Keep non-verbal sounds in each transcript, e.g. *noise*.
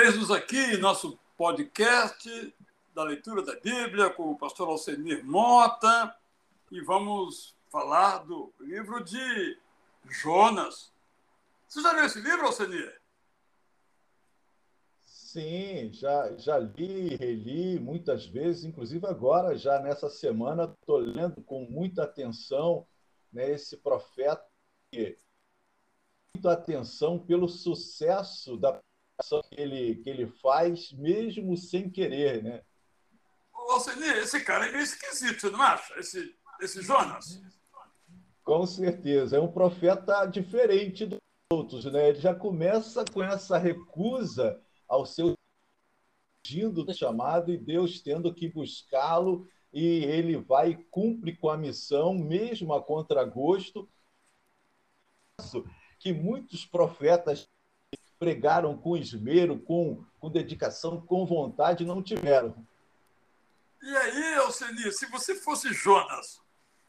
Eis-nos aqui, nosso podcast da leitura da Bíblia com o pastor Alcenir Mota e vamos falar do livro de Jonas. Você já leu esse livro, Alcenir? Sim, já, já li, reli muitas vezes, inclusive agora, já nessa semana, estou lendo com muita atenção né, esse profeta, muita atenção pelo sucesso da que ele, que ele faz, mesmo sem querer. Né? Alcenir, esse cara é meio esquisito, você não acha? Esse, esse Jonas? Com certeza, é um profeta diferente dos outros. Né? Ele já começa com essa recusa ao seu fugindo do chamado e Deus tendo que buscá-lo e ele vai cumpre com a missão mesmo a contragosto que muitos profetas pregaram com esmero, com, com dedicação, com vontade, não tiveram. E aí, Alceni, se você fosse Jonas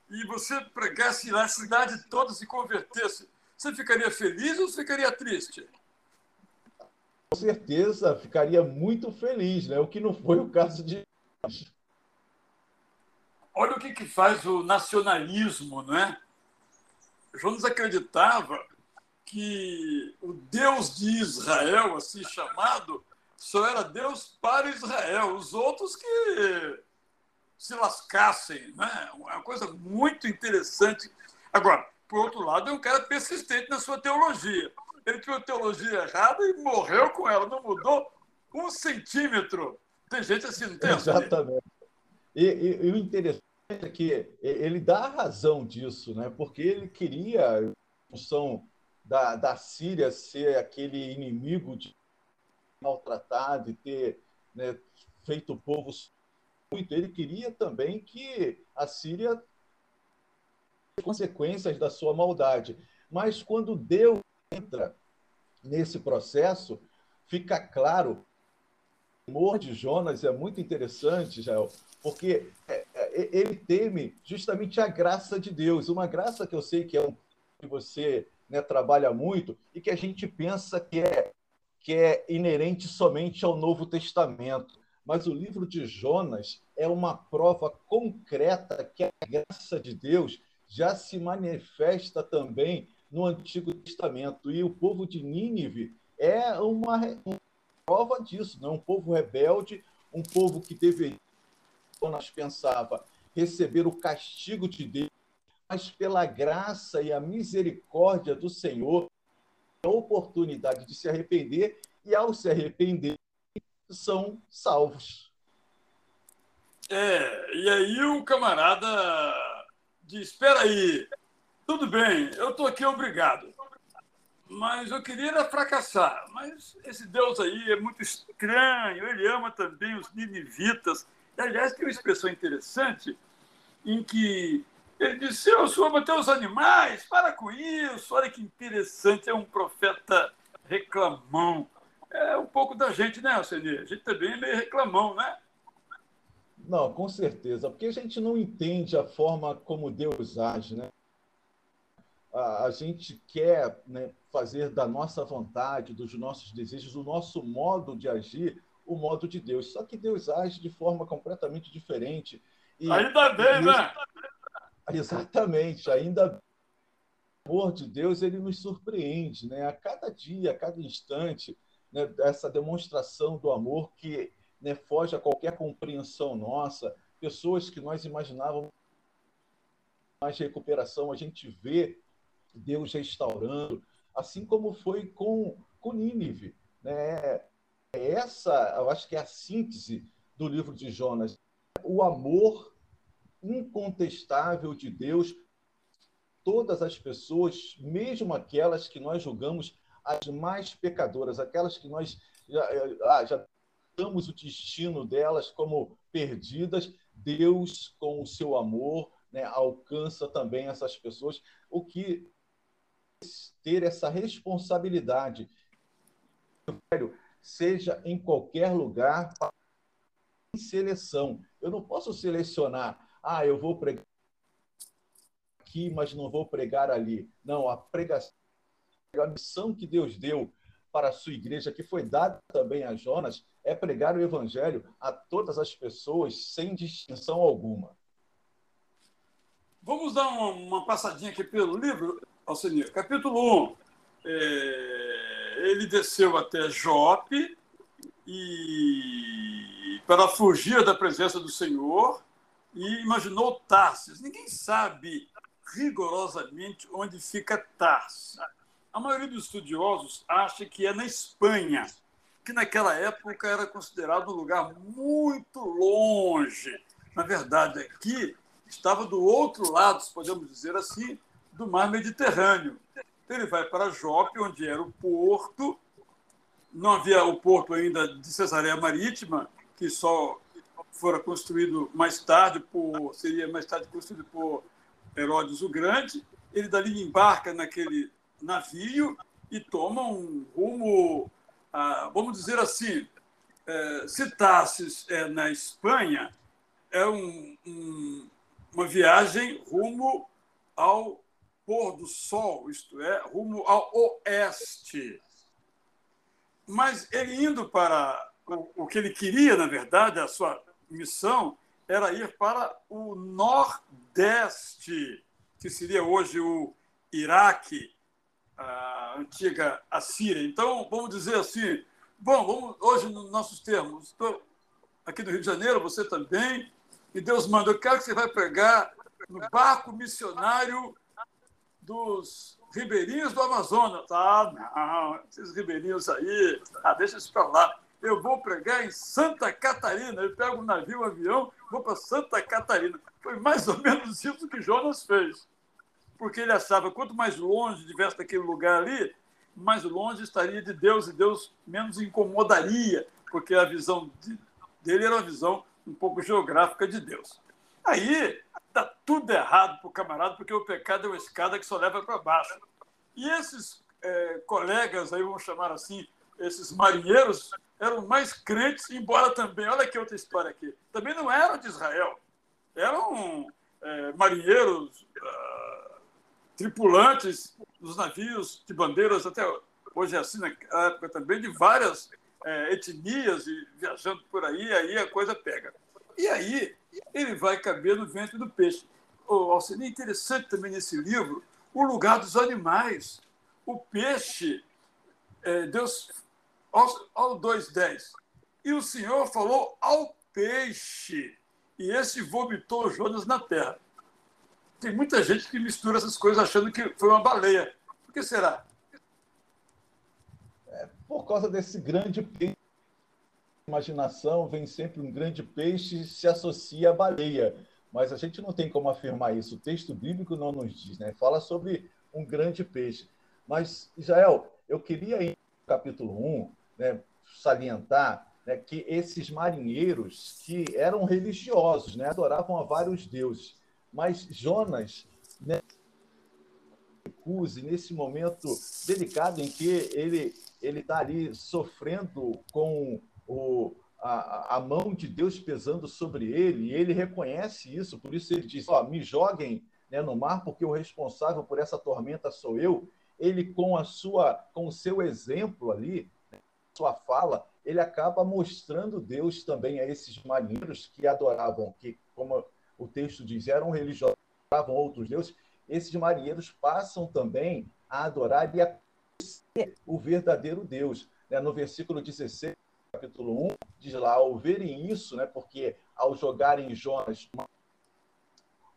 e você pregasse na cidade toda se convertesse, você ficaria feliz ou ficaria triste? com certeza ficaria muito feliz, né? o que não foi o caso de. Olha o que, que faz o nacionalismo, não é? Jonas acreditava que o Deus de Israel, assim chamado, só era Deus para Israel. Os outros que se lascassem, né? Uma coisa muito interessante. Agora, por outro lado, é um cara persistente na sua teologia ele tinha uma teologia errada e morreu com ela, não mudou um centímetro. Tem gente assim, não tem? Exatamente. E, e, e, o interessante é que ele dá a razão disso, né? porque ele queria, função da, da Síria ser aquele inimigo de maltratado e ter né, feito o povo muito, ele queria também que a Síria consequências da sua maldade. Mas quando Deus entra nesse processo, fica claro o amor de Jonas é muito interessante, Jael, porque é, é, ele teme justamente a graça de Deus, uma graça que eu sei que é um que você né, trabalha muito e que a gente pensa que é que é inerente somente ao Novo Testamento. Mas o livro de Jonas é uma prova concreta que a graça de Deus já se manifesta também no Antigo Testamento. E o povo de Nínive é uma, prova disso, não? Né? um povo rebelde, um povo que deveria, nós pensava, receber o castigo de Deus, mas pela graça e a misericórdia do Senhor, a oportunidade de se arrepender, e ao se arrepender, são salvos. É, e aí o camarada diz: espera aí, tudo bem, eu estou aqui obrigado. Mas eu queria fracassar. Mas esse Deus aí é muito estranho, ele ama também os ninivitas. Aliás, tem uma expressão interessante em que ele disse: Eu sou até os animais, para com isso. Olha que interessante, é um profeta reclamão. É um pouco da gente, né, Alceni? A gente também é meio reclamão, né? Não, com certeza, porque a gente não entende a forma como Deus age, né? a, a gente quer né, fazer da nossa vontade, dos nossos desejos, o nosso modo de agir, o modo de Deus. Só que Deus age de forma completamente diferente. E, ainda bem, né? *laughs* Exatamente, ainda amor de Deus ele nos surpreende, né? A cada dia, a cada instante, né, essa demonstração do amor que né, foge a qualquer compreensão nossa, pessoas que nós imaginávamos mais recuperação, a gente vê Deus restaurando, assim como foi com, com Nínive. Né? Essa, eu acho que é a síntese do livro de Jonas. O amor incontestável de Deus, todas as pessoas, mesmo aquelas que nós julgamos as mais pecadoras, aquelas que nós já, ah, já damos o destino delas como perdidas, Deus, com o seu amor, né, alcança também essas pessoas, o que ter essa responsabilidade, seja em qualquer lugar, em seleção. Eu não posso selecionar, ah, eu vou pregar aqui, mas não vou pregar ali. Não, a pregação, a missão que Deus deu para a sua igreja, que foi dada também a Jonas, é pregar o evangelho a todas as pessoas, sem distinção alguma. Vamos dar uma, uma passadinha aqui pelo livro, Alcenir. Capítulo 1. É, ele desceu até Jope e para fugir da presença do Senhor e imaginou Tarsis. Ninguém sabe rigorosamente onde fica Tarsis. A maioria dos estudiosos acha que é na Espanha, que naquela época era considerado um lugar muito longe. Na verdade, aqui estava do outro lado, se podemos dizer assim, do mar Mediterrâneo. Ele vai para Jope, onde era o porto. Não havia o porto ainda de Cesareia Marítima, que só fora construído mais tarde por seria mais tarde construído por Herodes o Grande. Ele dali embarca naquele navio e toma um rumo, ah, vamos dizer assim, é, se Tassis é na Espanha, é um, um, uma viagem rumo ao pôr do sol, isto é, rumo ao oeste. Mas ele indo para o, o que ele queria, na verdade, a sua missão era ir para o nordeste, que seria hoje o Iraque, a antiga Assíria. Então, vamos dizer assim, bom, vamos, hoje, nos nossos termos, estou aqui no Rio de Janeiro, você também, e Deus manda, eu quero que você vai pregar no barco missionário dos ribeirinhos do Amazonas. Ah, não, esses ribeirinhos aí, ah, deixa isso para lá. Eu vou pregar em Santa Catarina. Eu pego um navio, um avião, vou para Santa Catarina. Foi mais ou menos isso que Jonas fez. Porque ele achava quanto mais longe estivesse daquele lugar ali, mais longe estaria de Deus e Deus menos incomodaria, porque a visão de, dele era uma visão um pouco geográfica de Deus. Aí está tudo errado para o camarada, porque o pecado é uma escada que só leva para baixo. E esses é, colegas, aí vamos chamar assim, esses marinheiros, eram mais crentes, embora também, olha que outra história aqui, também não eram de Israel. Eram é, marinheiros, uh, tripulantes dos navios de bandeiras, até hoje é assim, na época também, de várias é, etnias e viajando por aí, aí a coisa pega. E aí ele vai caber no ventre do peixe. Oh, Alcine, é interessante também nesse livro o lugar dos animais. O peixe, é, Deus, ao 2,10. E o Senhor falou ao peixe, e esse vomitou Jonas na terra. Tem muita gente que mistura essas coisas achando que foi uma baleia. Por que será? É por causa desse grande peixe imaginação vem sempre um grande peixe se associa à baleia, mas a gente não tem como afirmar isso. O texto bíblico não nos diz, né? Fala sobre um grande peixe. Mas, Israel, eu queria, em capítulo 1, né, salientar né, que esses marinheiros que eram religiosos, né, adoravam a vários deuses, mas Jonas, né, nesse momento delicado em que ele ele está ali sofrendo com o, a, a, mão de Deus pesando sobre ele, e ele reconhece isso, por isso ele diz: oh, me joguem né, no mar, porque o responsável por essa tormenta sou eu. Ele, com a sua, com o seu exemplo ali, sua fala, ele acaba mostrando Deus também a esses marinheiros que adoravam, que, como o texto diz, eram religiosos, adoravam outros deuses. Esses marinheiros passam também a adorar e a o verdadeiro Deus. Né? No versículo 16, capítulo 1, diz lá, ao verem isso, né, porque ao jogarem Jonas,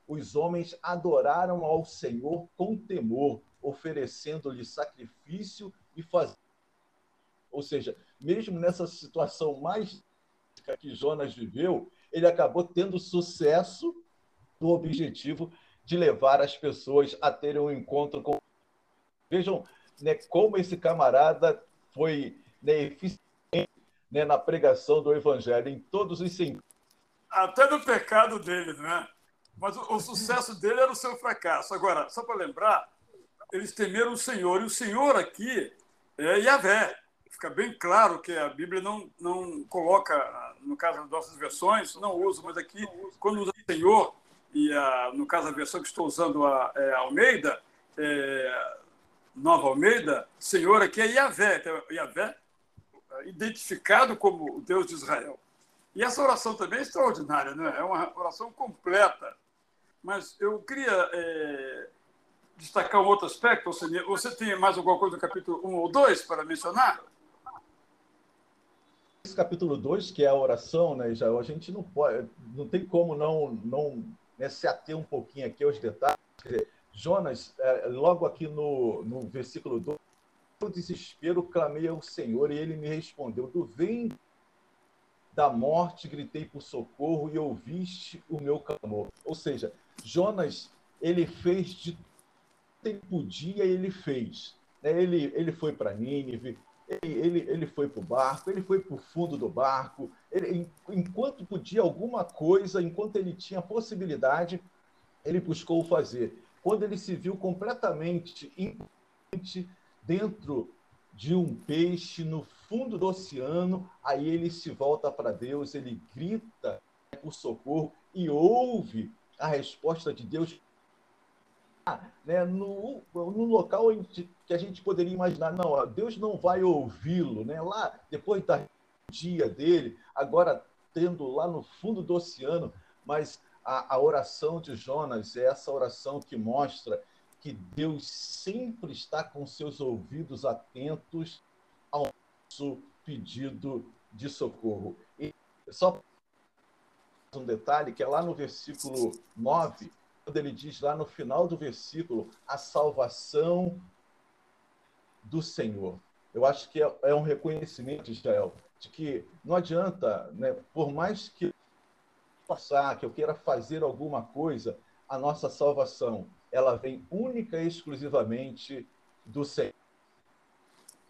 os homens adoraram ao Senhor com temor, oferecendo-lhe sacrifício e fazendo. Ou seja, mesmo nessa situação mais que Jonas viveu, ele acabou tendo sucesso no objetivo de levar as pessoas a terem um encontro com. Vejam né, como esse camarada foi né, eficiente né, na pregação do evangelho em todos os sentidos. Até no pecado dele, né? Mas o, o sucesso dele era o seu fracasso. Agora, só para lembrar, eles temeram o Senhor. E o Senhor aqui é Yahvé. Fica bem claro que a Bíblia não, não coloca, no caso das nossas versões, não usa, mas aqui, quando usa o Senhor, e a, no caso a versão que estou usando, a, é, a Almeida, é, Nova Almeida, Senhor aqui é Yahvé. Então, Yahvé, identificado como o Deus de Israel. E essa oração também é extraordinária, né? é uma oração completa. Mas eu queria é, destacar um outro aspecto. Você, você tem mais alguma coisa no capítulo 1 ou 2 para mencionar? Esse capítulo 2, que é a oração, né, Israel, a gente não pode, não tem como não, não né, se ater um pouquinho aqui aos detalhes. Dizer, Jonas, é, logo aqui no, no versículo 2, no desespero clamei ao Senhor e ele me respondeu: Do ventre da morte gritei por socorro e ouviste o meu clamor. Ou seja, Jonas, ele fez de tudo que podia, ele fez. Né? Ele, ele foi para Nínive, ele, ele, foi para o barco, ele foi para o fundo do barco. Ele, enquanto podia alguma coisa, enquanto ele tinha possibilidade, ele buscou fazer. Quando ele se viu completamente dentro de um peixe no fundo do oceano, aí ele se volta para Deus, ele grita por socorro e ouve a resposta de Deus né, no, no local que a gente poderia imaginar, não, Deus não vai ouvi-lo, né? Lá, depois da dia dele, agora tendo lá no fundo do oceano, mas a, a oração de Jonas é essa oração que mostra que Deus sempre está com seus ouvidos atentos ao nosso pedido de socorro. E só um detalhe, que é lá no versículo 9, quando ele diz lá no final do versículo, a salvação do Senhor. Eu acho que é, é um reconhecimento, Israel, de que não adianta, né, por mais que passar, que eu queira fazer alguma coisa, a nossa salvação, ela vem única e exclusivamente do Senhor.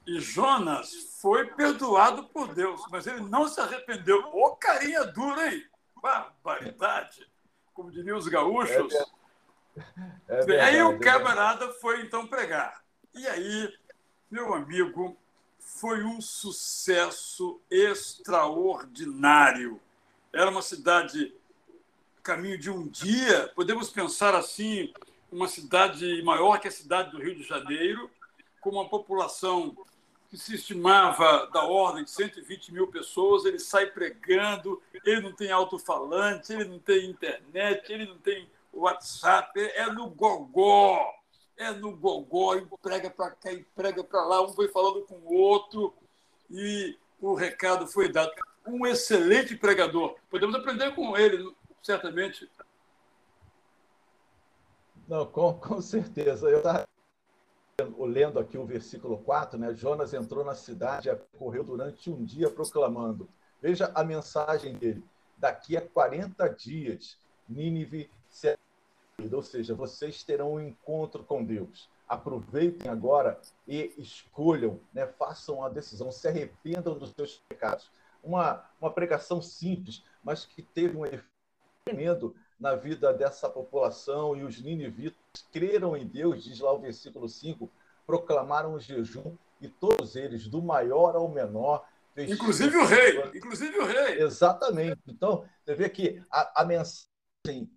E Jonas foi perdoado por Deus, mas ele não se arrependeu. Ô, carinha dura, hein? Barbaridade como diriam os gaúchos. É, verdade, aí o é camarada foi então pregar. E aí, meu amigo, foi um sucesso extraordinário. Era uma cidade caminho de um dia, podemos pensar assim, uma cidade maior que a cidade do Rio de Janeiro, com uma população que se estimava da ordem de 120 mil pessoas, ele sai pregando, ele não tem alto-falante, ele não tem internet, ele não tem WhatsApp, é no gogó, é no gogó, e prega para cá e prega para lá, um foi falando com o outro, e o recado foi dado. Um excelente pregador. Podemos aprender com ele, certamente. Não, com, com certeza. Eu estava lendo aqui o versículo 4, né? Jonas entrou na cidade e correu durante um dia proclamando. Veja a mensagem dele. Daqui a 40 dias, Nínive será ou seja, vocês terão um encontro com Deus. Aproveitem agora e escolham, né? façam a decisão, se arrependam dos seus pecados. Uma, uma pregação simples, mas que teve um efeito tremendo na vida dessa população e os ninivitas creram em Deus, diz lá o versículo 5, proclamaram o jejum e todos eles, do maior ao menor, inclusive o rei, inclusive o rei. Exatamente. Então, você vê que a, a mensagem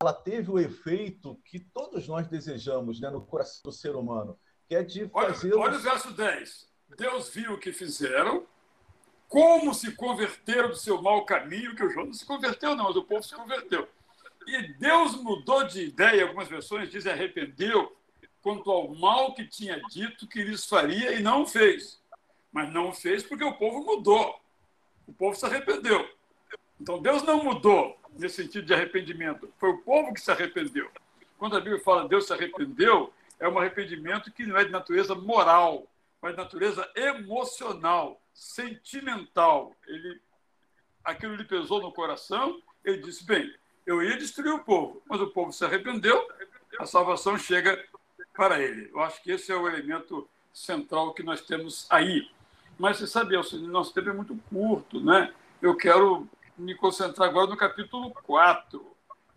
ela teve o efeito que todos nós desejamos né, no coração do ser humano, que é de fazer. Olha, olha o verso 10. Deus viu o que fizeram, como se converteram do seu mau caminho, que o João não se converteu, não, mas o povo se converteu. E Deus mudou de ideia, algumas versões dizem arrependeu, quanto ao mal que tinha dito que lhes faria e não fez. Mas não fez porque o povo mudou. O povo se arrependeu. Então Deus não mudou nesse sentido de arrependimento. Foi o povo que se arrependeu. Quando a Bíblia fala Deus se arrependeu, é um arrependimento que não é de natureza moral, mas de natureza emocional, sentimental. Ele, aquilo lhe pesou no coração, ele disse: bem, eu ia destruir o povo, mas o povo se arrependeu, a salvação chega para ele. Eu acho que esse é o elemento central que nós temos aí. Mas você sabe, nosso tempo é muito curto, né? Eu quero me concentrar agora no capítulo 4,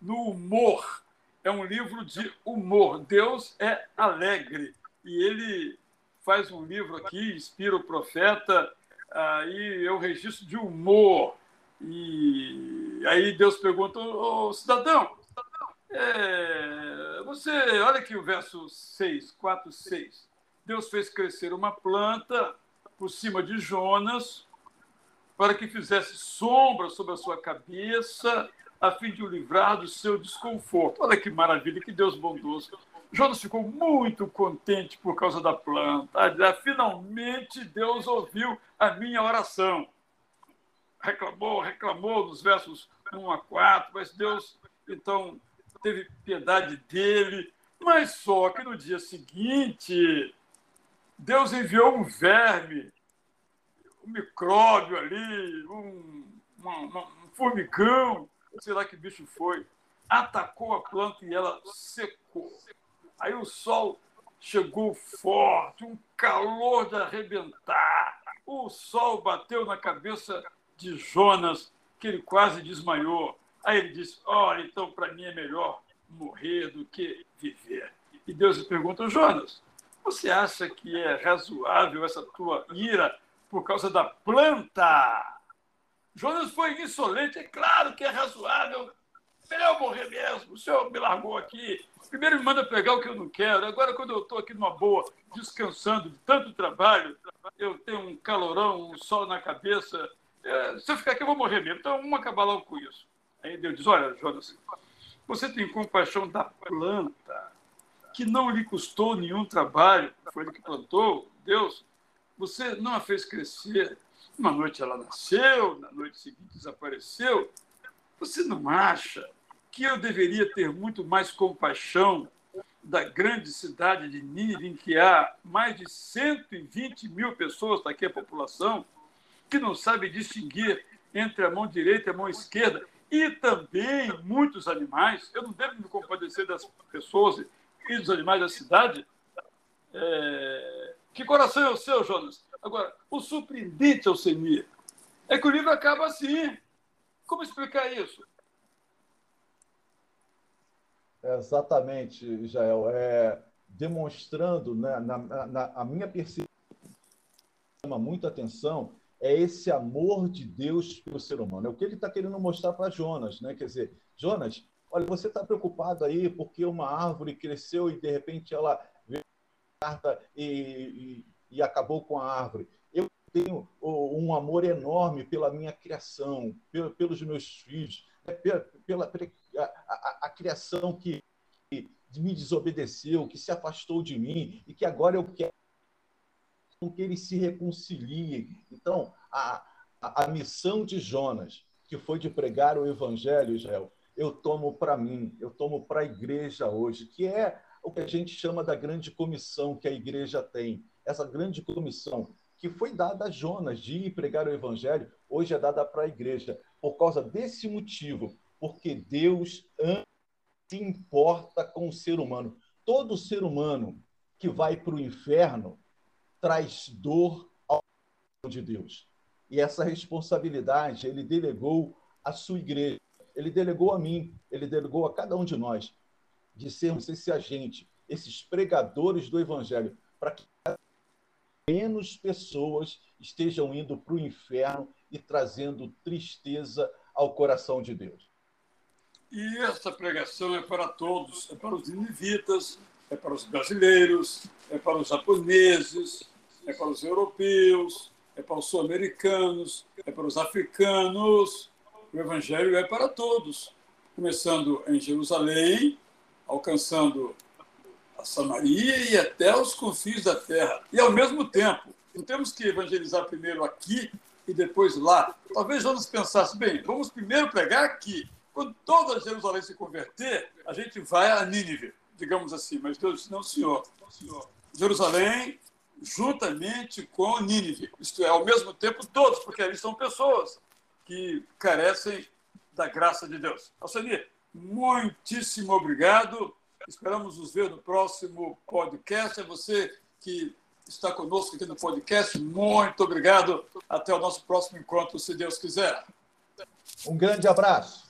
no humor. É um livro de humor. Deus é alegre. E ele faz um livro aqui, inspira o profeta, aí um registro de humor. E aí Deus pergunta, ô cidadão, é, você, olha aqui o verso 6, 4, 6. Deus fez crescer uma planta por cima de Jonas para que fizesse sombra sobre a sua cabeça, a fim de o livrar do seu desconforto. Olha que maravilha, que Deus bondoso. Jonas ficou muito contente por causa da planta. Finalmente Deus ouviu a minha oração. Reclamou, reclamou nos versos 1 a 4, mas Deus então teve piedade dele. Mas só que no dia seguinte, Deus enviou um verme um micróbio ali, um, uma, uma, um formigão, sei lá que bicho foi, atacou a planta e ela secou. Aí o sol chegou forte, um calor de arrebentar. O sol bateu na cabeça de Jonas, que ele quase desmaiou. Aí ele disse: Olha, então para mim é melhor morrer do que viver. E Deus lhe pergunta: Jonas, você acha que é razoável essa tua ira por causa da planta. Jonas foi insolente, é claro que é razoável. Melhor morrer mesmo. O senhor me largou aqui. Primeiro me manda pegar o que eu não quero. Agora, quando eu estou aqui numa boa, descansando de tanto trabalho, eu tenho um calorão, um sol na cabeça. É, se eu ficar aqui, eu vou morrer mesmo. Então, vamos acabar logo com isso. Aí Deus diz: Olha, Jonas, você tem compaixão da planta, que não lhe custou nenhum trabalho, foi ele que plantou, Deus, você não a fez crescer. Uma noite ela nasceu, na noite seguinte desapareceu. Você não acha que eu deveria ter muito mais compaixão da grande cidade de Nínive, em que há mais de 120 mil pessoas, daqui a população, que não sabe distinguir entre a mão direita e a mão esquerda, e também muitos animais. Eu não devo me compadecer das pessoas e dos animais da cidade? É... Que coração é o seu, Jonas? Agora, o surpreendente, Alcemir, é que o livro acaba assim. Como explicar isso? Exatamente, Jael. É, demonstrando, né, na, na, a minha percepção, chama muita atenção, é esse amor de Deus pelo ser humano. É o que ele está querendo mostrar para Jonas. Né? Quer dizer, Jonas, olha, você está preocupado aí porque uma árvore cresceu e de repente ela carta e, e, e acabou com a árvore. Eu tenho um amor enorme pela minha criação, pelos meus filhos, né, pela, pela a, a, a, criação que me desobedeceu, que se afastou de mim e que agora eu quero que eles se reconciliem. Então, a, a, a missão de Jonas, que foi de pregar o evangelho, Israel, eu tomo para mim, eu tomo para a igreja hoje, que é o que a gente chama da grande comissão que a igreja tem. Essa grande comissão que foi dada a Jonas de ir pregar o evangelho, hoje é dada para a igreja, por causa desse motivo, porque Deus se importa com o ser humano. Todo ser humano que vai para o inferno traz dor ao de Deus. E essa responsabilidade ele delegou à sua igreja, ele delegou a mim, ele delegou a cada um de nós de sermos esse agente, esses pregadores do Evangelho, para que menos pessoas estejam indo para o inferno e trazendo tristeza ao coração de Deus. E essa pregação é para todos, é para os ninivitas, é para os brasileiros, é para os japoneses, é para os europeus, é para os sul-americanos, é para os africanos. O evangelho é para todos, começando em Jerusalém, alcançando a Samaria e até os confins da terra. E, ao mesmo tempo, não temos que evangelizar primeiro aqui e depois lá. Talvez Jonas pensasse, bem, vamos primeiro pregar aqui. Quando toda Jerusalém se converter, a gente vai a Nínive, digamos assim. Mas Deus disse, não, senhor. senhor. Jerusalém juntamente com Nínive. Isto é, ao mesmo tempo, todos, porque eles são pessoas que carecem da graça de Deus. Alcemir, muitíssimo obrigado. Esperamos nos ver no próximo podcast. É você que está conosco aqui no podcast, muito obrigado. Até o nosso próximo encontro, se Deus quiser. Um grande abraço.